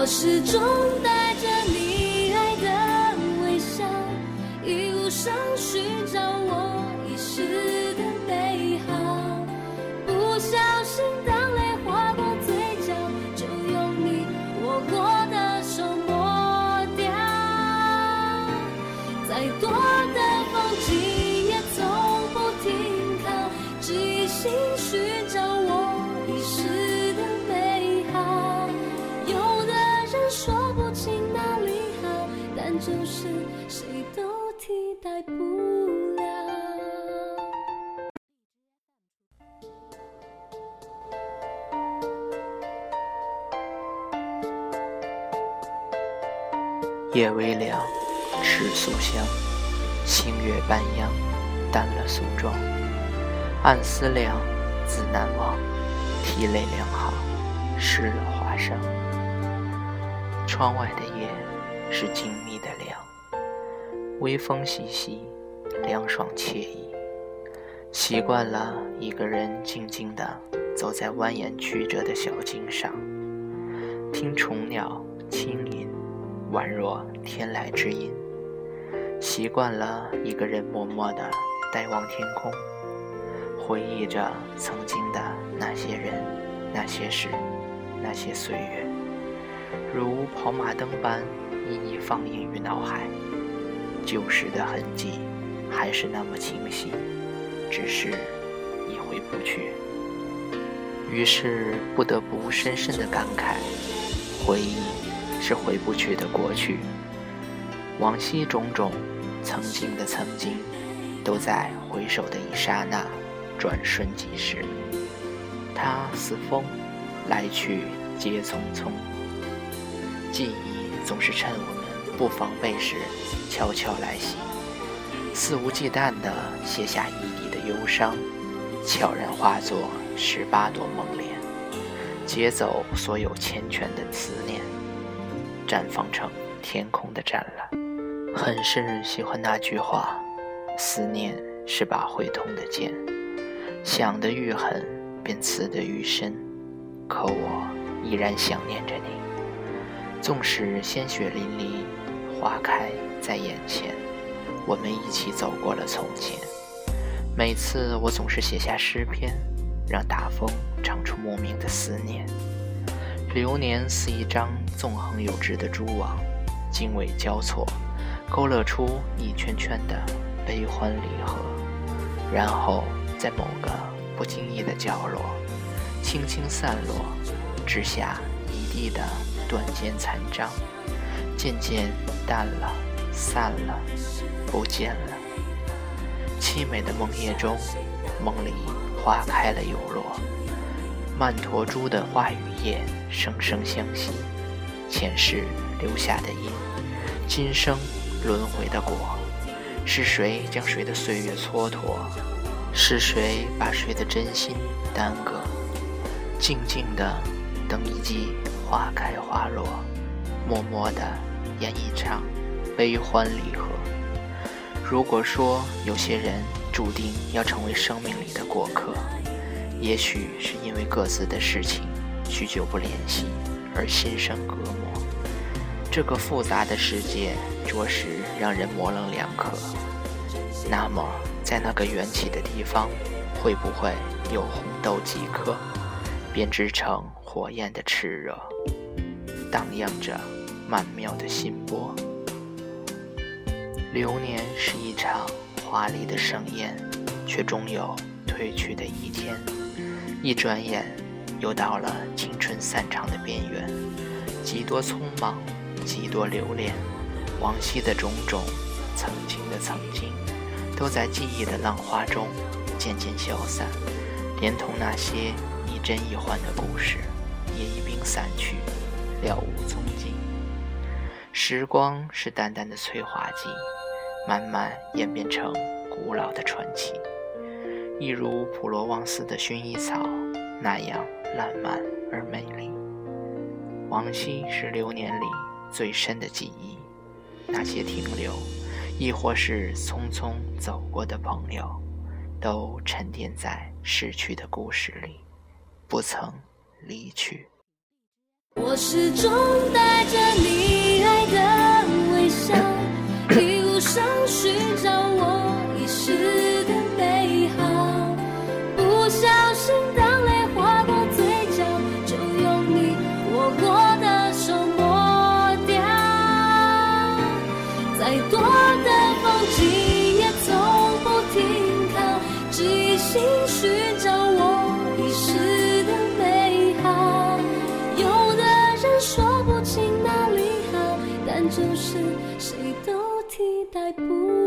我始终带着你爱的微笑，一路上寻找我遗失的美好。不小心，当泪划过嘴角，就用你握过的手抹掉。再多就是谁都替代不了。夜微凉，赤素香，星月半央，淡了素妆。暗思量，自难忘，涕泪两行，湿了华裳。窗外的夜是静谧的凉，微风习习，凉爽惬意。习惯了一个人静静地走在蜿蜒曲折的小径上，听虫鸟轻吟。宛若天籁之音，习惯了一个人默默地呆望天空，回忆着曾经的那些人、那些事、那些岁月，如跑马灯般一一放映于脑海。旧时的痕迹还是那么清晰，只是已回不去。于是不得不深深的感慨，回忆。是回不去的过去，往昔种种，曾经的曾经，都在回首的一刹那，转瞬即逝。它似风，来去皆匆匆。记忆总是趁我们不防备时，悄悄来袭，肆无忌惮地卸下一地的忧伤，悄然化作十八朵梦莲，劫走所有缱绻的思念。绽放成天空的湛蓝，很是喜欢那句话：“思念是把会痛的剑，想得愈狠，便刺得愈深。”可我依然想念着你，纵使鲜血淋漓，花开在眼前，我们一起走过了从前。每次我总是写下诗篇，让大风唱出莫名的思念。流年似一张纵横有致的蛛网，经纬交错，勾勒出一圈圈的悲欢离合，然后在某个不经意的角落，轻轻散落，之下地的断剑残章，渐渐淡了，散了，不见了。凄美的梦夜中，梦里花开了又落。曼陀珠的花与叶生生相惜，前世留下的因，今生轮回的果。是谁将谁的岁月蹉跎？是谁把谁的真心耽搁？静静的等一季花开花落，默默的演一场悲欢离合。如果说有些人注定要成为生命里的过客。也许是因为各自的事情许久不联系而心生隔膜，这个复杂的世界着实让人模棱两可。那么，在那个缘起的地方，会不会有红豆几颗，编织成火焰的炽热，荡漾着曼妙的心波？流年是一场华丽的盛宴，却终有褪去的一天。一转眼，又到了青春散场的边缘。几多匆忙，几多留恋，往昔的种种，曾经的曾经，都在记忆的浪花中渐渐消散，连同那些亦真亦幻的故事，也一并散去，了无踪迹。时光是淡淡的催化剂，慢慢演变成古老的传奇。一如普罗旺斯的薰衣草那样烂漫而美丽。往昔是流年里最深的记忆，那些停留，亦或是匆匆走过的朋友，都沉淀在逝去的故事里，不曾离去。我始终带着你爱的微笑，一路上寻找就是谁都替代不